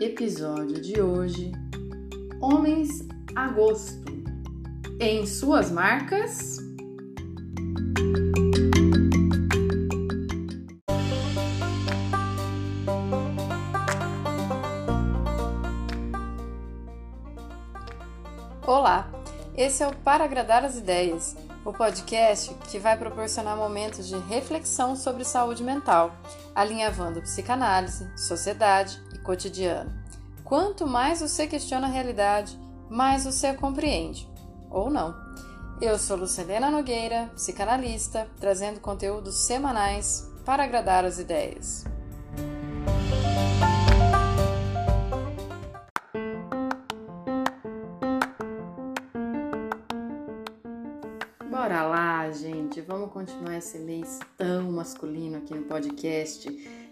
episódio de hoje: Homens Agosto. Em suas marcas. Olá, esse é o Para Agradar as Ideias, o podcast que vai proporcionar momentos de reflexão sobre saúde mental, alinhavando psicanálise, sociedade e cotidiano. Quanto mais você questiona a realidade, mais você a compreende. Ou não. Eu sou Lucelena Nogueira, psicanalista, trazendo conteúdos semanais para agradar as ideias. Continuar esse mês tão masculino aqui no podcast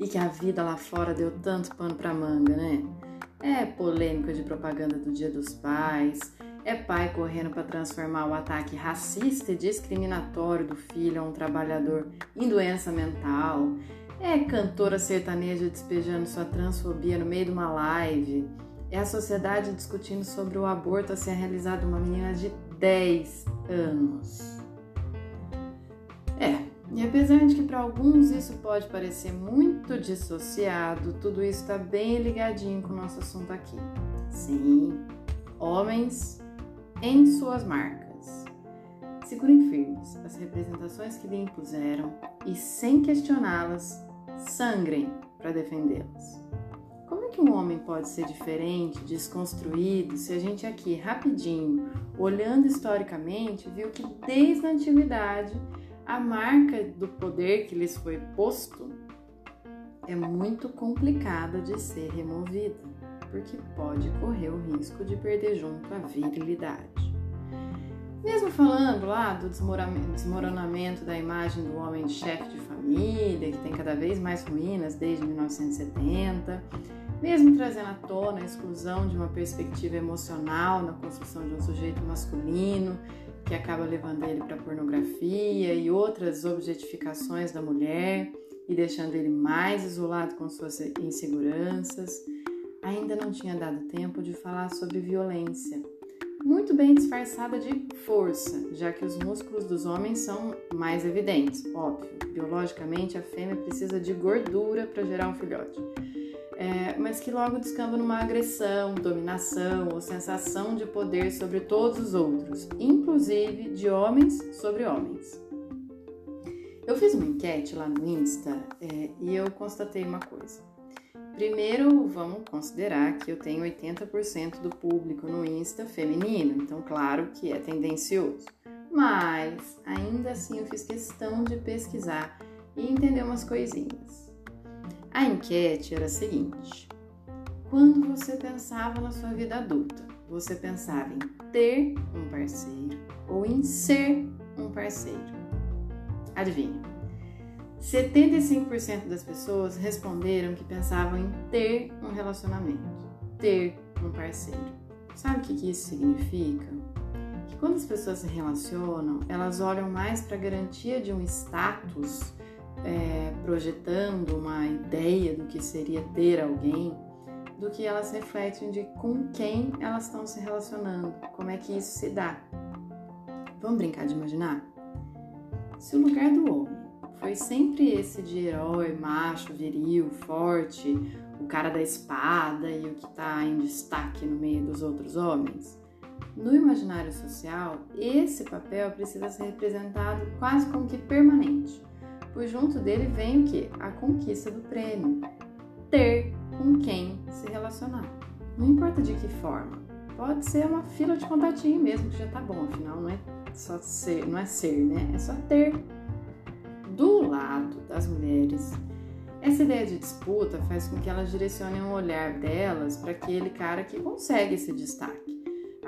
e que a vida lá fora deu tanto pano pra manga, né? É polêmica de propaganda do Dia dos Pais, é pai correndo para transformar o ataque racista e discriminatório do filho a um trabalhador em doença mental, é cantora sertaneja despejando sua transfobia no meio de uma live, é a sociedade discutindo sobre o aborto a ser realizado uma menina de 10 anos. E apesar de que para alguns isso pode parecer muito dissociado, tudo isso está bem ligadinho com o nosso assunto aqui. Sim, homens em suas marcas. Segurem firmes as representações que lhe impuseram e, sem questioná-las, sangrem para defendê-las. Como é que um homem pode ser diferente, desconstruído, se a gente aqui, rapidinho, olhando historicamente, viu que desde a antiguidade a marca do poder que lhes foi posto é muito complicada de ser removida, porque pode correr o risco de perder junto a virilidade. Mesmo falando lá do desmoronamento da imagem do homem de chefe de família, que tem cada vez mais ruínas desde 1970, mesmo trazendo à tona a exclusão de uma perspectiva emocional na construção de um sujeito masculino, que acaba levando ele para pornografia e outras objetificações da mulher e deixando ele mais isolado com suas inseguranças, ainda não tinha dado tempo de falar sobre violência, muito bem disfarçada de força, já que os músculos dos homens são mais evidentes, óbvio. Biologicamente, a fêmea precisa de gordura para gerar um filhote é, mas que logo descamba numa agressão, dominação ou sensação de poder sobre todos os outros, inclusive de homens sobre homens. Eu fiz uma enquete lá no Insta é, e eu constatei uma coisa. Primeiro, vamos considerar que eu tenho 80% do público no Insta feminino, então, claro que é tendencioso. Mas, ainda assim, eu fiz questão de pesquisar e entender umas coisinhas. A enquete era a seguinte: quando você pensava na sua vida adulta, você pensava em ter um parceiro ou em ser um parceiro? Adivinha? 75% das pessoas responderam que pensavam em ter um relacionamento, ter um parceiro. Sabe o que isso significa? Que quando as pessoas se relacionam, elas olham mais para a garantia de um status é, projetando uma ideia do que seria ter alguém, do que elas refletem de com quem elas estão se relacionando, como é que isso se dá. Vamos brincar de imaginar? Se o lugar do homem foi sempre esse de herói, macho, viril, forte, o cara da espada e o que está em destaque no meio dos outros homens, no imaginário social, esse papel precisa ser representado quase como que permanente pois junto dele vem o que? A conquista do prêmio. Ter com quem se relacionar. Não importa de que forma. Pode ser uma fila de contatinho mesmo, que já tá bom, afinal não é só ser, não é ser, né? É só ter. Do lado das mulheres, essa ideia de disputa faz com que elas direcionem o olhar delas para aquele cara que consegue esse destaque.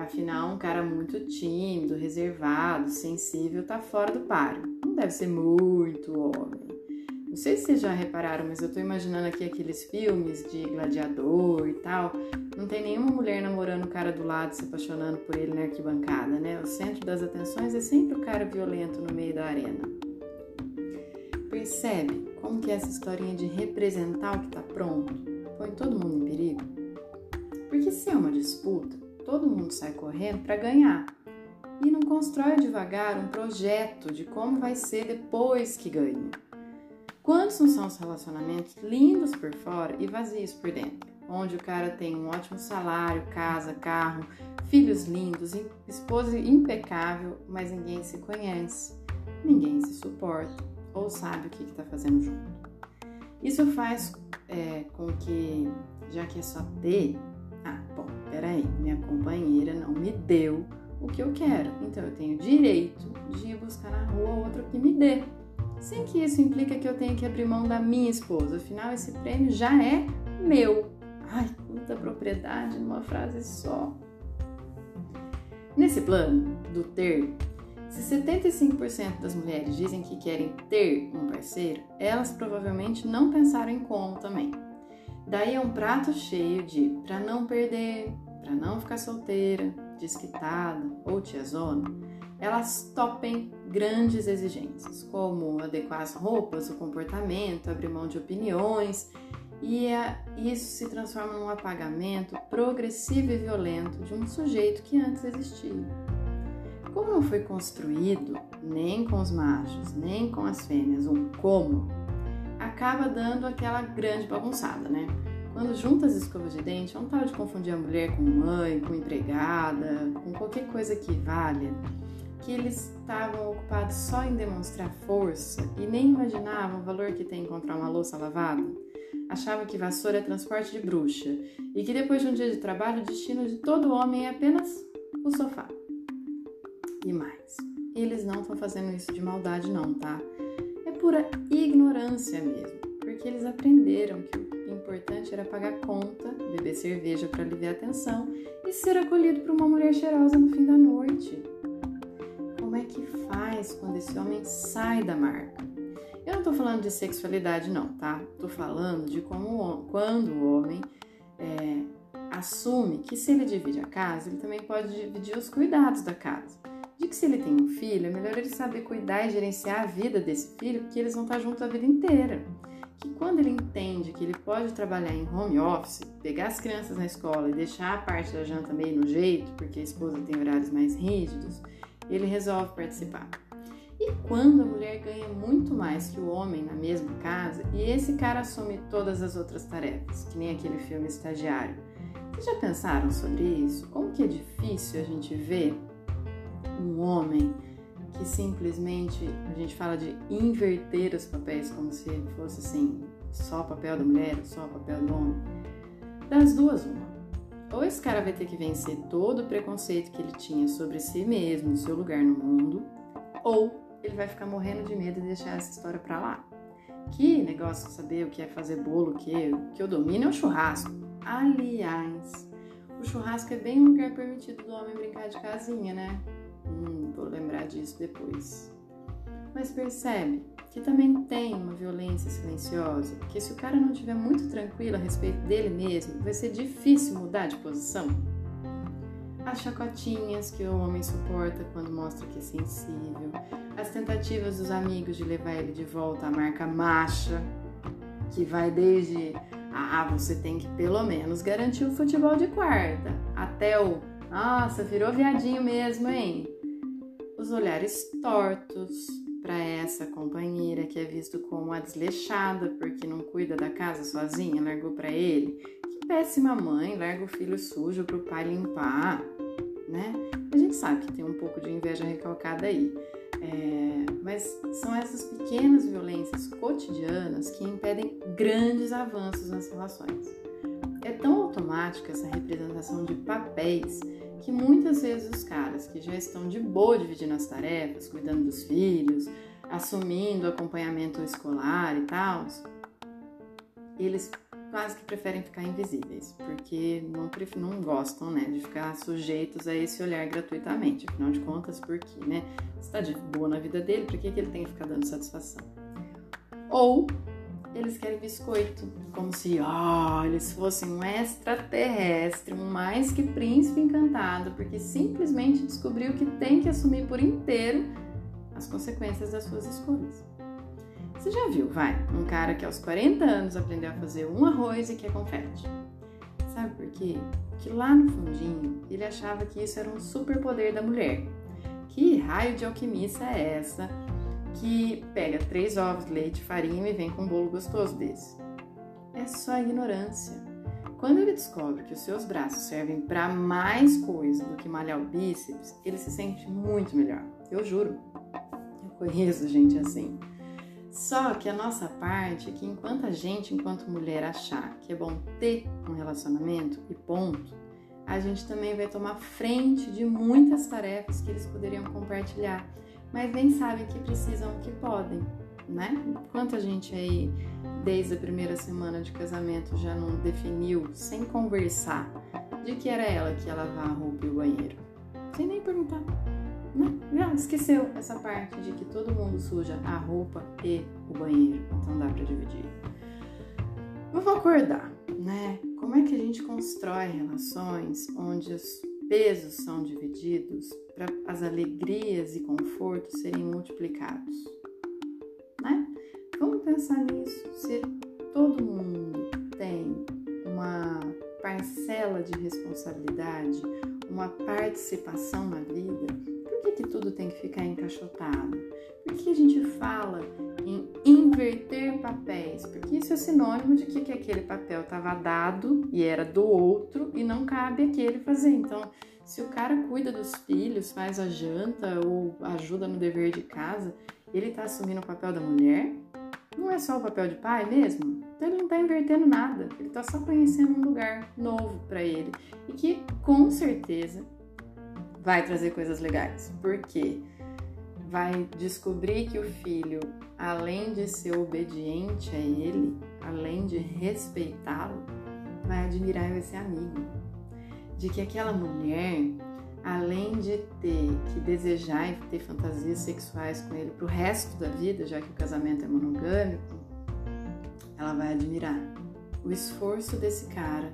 Afinal, um cara muito tímido, reservado, sensível, tá fora do páreo deve ser muito homem. Não sei se vocês já repararam, mas eu tô imaginando aqui aqueles filmes de gladiador e tal. Não tem nenhuma mulher namorando o cara do lado, se apaixonando por ele na arquibancada, né? O centro das atenções é sempre o cara violento no meio da arena. Percebe como que essa historinha de representar o que tá pronto põe todo mundo em perigo? Porque se é uma disputa, todo mundo sai correndo para ganhar e não constrói devagar um projeto de como vai ser depois que ganha. Quantos não são os relacionamentos lindos por fora e vazios por dentro? Onde o cara tem um ótimo salário, casa, carro, filhos lindos, esposa impecável, mas ninguém se conhece, ninguém se suporta ou sabe o que está fazendo junto. Isso faz é, com que, já que é só ter, peraí, minha companheira não me deu o que eu quero, então eu tenho direito de ir buscar na rua outro que me dê sem que isso implique que eu tenha que abrir mão da minha esposa. Afinal, esse prêmio já é meu. Ai, quanta propriedade numa frase só. Nesse plano do ter, se 75% das mulheres dizem que querem ter um parceiro, elas provavelmente não pensaram em como também. Daí é um prato cheio de para não perder, para não ficar solteira, desquitada ou tiazona elas topem grandes exigências, como adequar as roupas, o comportamento, abrir mão de opiniões, e é, isso se transforma num apagamento progressivo e violento de um sujeito que antes existia. Como não foi construído, nem com os machos, nem com as fêmeas, um como, acaba dando aquela grande bagunçada, né? Quando junta as escovas de dente, é um tal de confundir a mulher com mãe, com empregada, com qualquer coisa que valha que eles estavam ocupados só em demonstrar força e nem imaginavam o valor que tem encontrar uma louça lavada? Achavam que vassoura é transporte de bruxa e que depois de um dia de trabalho o destino de todo homem é apenas o sofá. E mais, eles não estão fazendo isso de maldade, não, tá? É pura ignorância mesmo, porque eles aprenderam que o importante era pagar conta, beber cerveja para aliviar a tensão e ser acolhido por uma mulher cheirosa no fim da noite como é que faz quando esse homem sai da marca. Eu não tô falando de sexualidade, não, tá? Tô falando de como quando o homem é, assume que se ele divide a casa, ele também pode dividir os cuidados da casa. De que se ele tem um filho, é melhor ele saber cuidar e gerenciar a vida desse filho, porque eles vão estar juntos a vida inteira. Que quando ele entende que ele pode trabalhar em home office, pegar as crianças na escola e deixar a parte da janta meio no jeito, porque a esposa tem horários mais rígidos, ele resolve participar. E quando a mulher ganha muito mais que o homem na mesma casa e esse cara assume todas as outras tarefas, que nem aquele filme Estagiário. Vocês já pensaram sobre isso? Como que é difícil a gente ver um homem que simplesmente a gente fala de inverter os papéis como se fosse assim, só papel da mulher, só papel do homem. Das duas, uma ou esse cara vai ter que vencer todo o preconceito que ele tinha sobre si mesmo e seu lugar no mundo, ou ele vai ficar morrendo de medo de deixar essa história pra lá. Que negócio saber o que é fazer bolo, o que, o que eu domino é o churrasco. Aliás, o churrasco é bem um lugar permitido do homem brincar de casinha, né? Hum, vou lembrar disso depois. Mas percebe, que também tem uma violência silenciosa, que se o cara não estiver muito tranquilo a respeito dele mesmo, vai ser difícil mudar de posição. As chacotinhas que o homem suporta quando mostra que é sensível, as tentativas dos amigos de levar ele de volta à marca macha, que vai desde ah, você tem que pelo menos garantir o futebol de quarta, até o nossa, virou viadinho mesmo, hein? Os olhares tortos, para essa companheira que é visto como a desleixada porque não cuida da casa sozinha, largou para ele. Que péssima mãe, larga o filho sujo pro pai limpar, né? A gente sabe que tem um pouco de inveja recalcada aí. É, mas são essas pequenas violências cotidianas que impedem grandes avanços nas relações. É tão automática essa representação de papéis que muitas vezes os caras que já estão de boa dividindo as tarefas, cuidando dos filhos, assumindo acompanhamento escolar e tal, eles quase que preferem ficar invisíveis, porque não, não gostam, né, de ficar sujeitos a esse olhar gratuitamente. Afinal de contas, por quê, né? Está de boa na vida dele, por que, que ele tem que ficar dando satisfação? Ou eles querem biscoito, como se oh, eles fossem um extraterrestre, um mais que príncipe encantado, porque simplesmente descobriu que tem que assumir por inteiro as consequências das suas escolhas. Você já viu, vai, um cara que aos 40 anos aprendeu a fazer um arroz e quer confete. Sabe por quê? Que lá no fundinho ele achava que isso era um superpoder da mulher. Que raio de alquimista é essa que pega três ovos, leite, farinha e vem com um bolo gostoso desse? É só ignorância. Quando ele descobre que os seus braços servem para mais coisa do que malhar o bíceps, ele se sente muito melhor. Eu juro. Eu conheço gente assim. Só que a nossa parte é que enquanto a gente, enquanto mulher, achar que é bom ter um relacionamento e ponto, a gente também vai tomar frente de muitas tarefas que eles poderiam compartilhar, mas nem sabem que precisam, que podem, né? Quanto a gente aí, desde a primeira semana de casamento, já não definiu, sem conversar, de que era ela que ia lavar a roupa e o banheiro, sem nem perguntar. Né? Já esqueceu essa parte de que todo mundo suja a roupa e o banheiro, então dá para dividir. Vamos acordar, né? Como é que a gente constrói relações onde os pesos são divididos para as alegrias e confortos serem multiplicados? Né? Vamos pensar nisso. Se todo mundo tem uma parcela de responsabilidade, uma participação na vida, por que, que tudo tem que ficar encaixotado? Por que a gente fala em inverter papéis? Porque isso é sinônimo de que, que aquele papel estava dado e era do outro e não cabe aquele fazer. Então, se o cara cuida dos filhos, faz a janta ou ajuda no dever de casa, ele está assumindo o papel da mulher? Não é só o papel de pai mesmo? Então ele não está invertendo nada, ele está só conhecendo um lugar novo para ele e que com certeza vai trazer coisas legais, porque vai descobrir que o filho, além de ser obediente a ele, além de respeitá-lo, vai admirar e ser amigo. De que aquela mulher, além de ter que desejar e ter fantasias sexuais com ele pro resto da vida, já que o casamento é monogâmico, ela vai admirar o esforço desse cara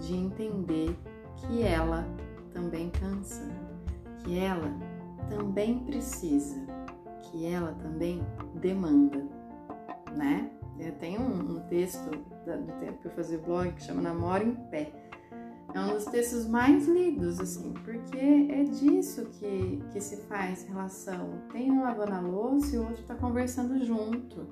de entender que ela também cansa, que ela também precisa, que ela também demanda, né? Eu tenho um, um texto do tempo que eu fazia blog que chama Namoro em Pé. É um dos textos mais lidos, assim, porque é disso que, que se faz relação. Tem um lavando a louça e o outro tá conversando junto.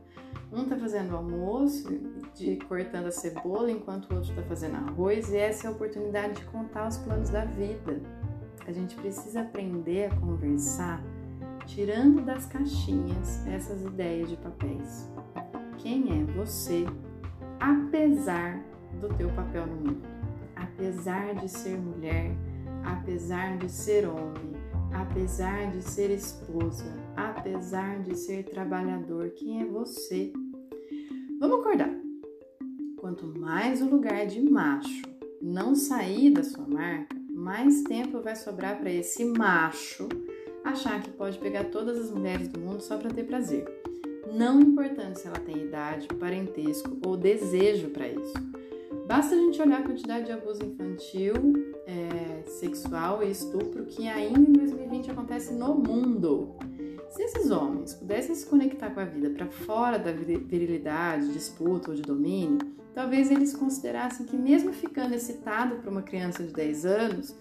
Um tá fazendo almoço, de cortando a cebola, enquanto o outro tá fazendo arroz, e essa é a oportunidade de contar os planos da vida a gente precisa aprender a conversar tirando das caixinhas essas ideias de papéis. Quem é você, apesar do teu papel no mundo? Apesar de ser mulher, apesar de ser homem, apesar de ser esposa, apesar de ser trabalhador, quem é você? Vamos acordar. Quanto mais o lugar de macho não sair da sua marca, mais tempo vai sobrar para esse macho achar que pode pegar todas as mulheres do mundo só para ter prazer. Não importando se ela tem idade, parentesco ou desejo para isso. Basta a gente olhar a quantidade de abuso infantil, é, sexual e estupro que ainda em 2020 acontece no mundo. Se esses homens pudessem se conectar com a vida para fora da virilidade, disputa ou de domínio, talvez eles considerassem que, mesmo ficando excitado por uma criança de 10 anos,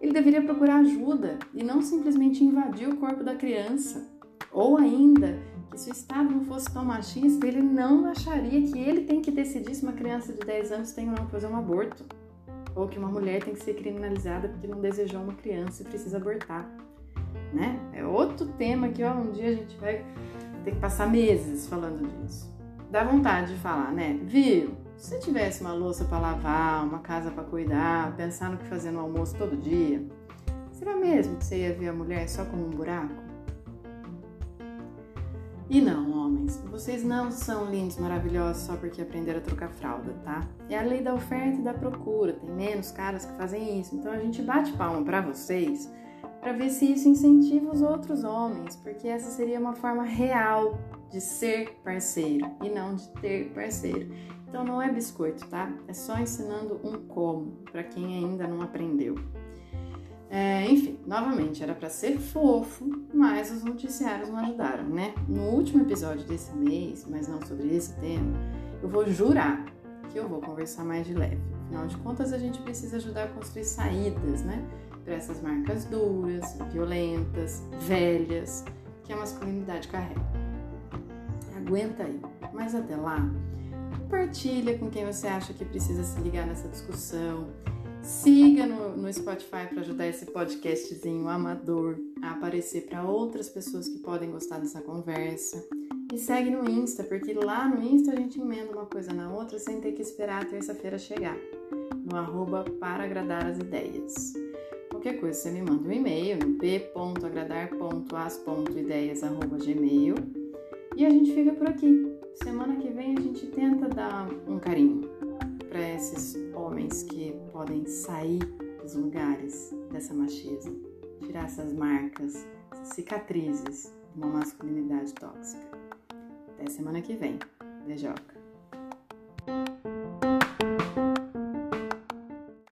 ele deveria procurar ajuda e não simplesmente invadir o corpo da criança. Ou ainda, que se o Estado não fosse tão machista, ele não acharia que ele tem que decidir se uma criança de 10 anos tem ou não que fazer um aborto. Ou que uma mulher tem que ser criminalizada porque não desejou uma criança e precisa abortar né? É outro tema que ó, um dia a gente vai ter que passar meses falando disso. Dá vontade de falar, né? Viu? Se você tivesse uma louça para lavar, uma casa para cuidar, pensar no que fazer no almoço todo dia, será mesmo que você ia ver a mulher só como um buraco? E não, homens, vocês não são lindos, maravilhosos só porque aprenderam a trocar fralda, tá? É a lei da oferta e da procura, tem menos caras que fazem isso. Então a gente bate palma para vocês para ver se isso incentiva os outros homens, porque essa seria uma forma real de ser parceiro e não de ter parceiro. Então não é biscoito, tá? É só ensinando um como para quem ainda não aprendeu. É, enfim, novamente, era para ser fofo, mas os noticiários não ajudaram, né? No último episódio desse mês, mas não sobre esse tema, eu vou jurar que eu vou conversar mais de leve. Afinal de contas, a gente precisa ajudar a construir saídas, né? Para essas marcas duras, violentas, velhas, que a masculinidade carrega. Aguenta aí. Mas até lá, compartilha com quem você acha que precisa se ligar nessa discussão. Siga no, no Spotify para ajudar esse podcastzinho amador a aparecer para outras pessoas que podem gostar dessa conversa. E segue no Insta, porque lá no Insta a gente emenda uma coisa na outra sem ter que esperar a terça-feira chegar. No arroba para agradar as ideias. Qualquer coisa você me manda um e-mail no p.agradar.as.ideias.gmail e a gente fica por aqui. Semana que vem a gente tenta dar um carinho para esses homens que podem sair dos lugares dessa macheza, tirar essas marcas, essas cicatrizes de uma masculinidade tóxica. Até semana que vem. Beijoca.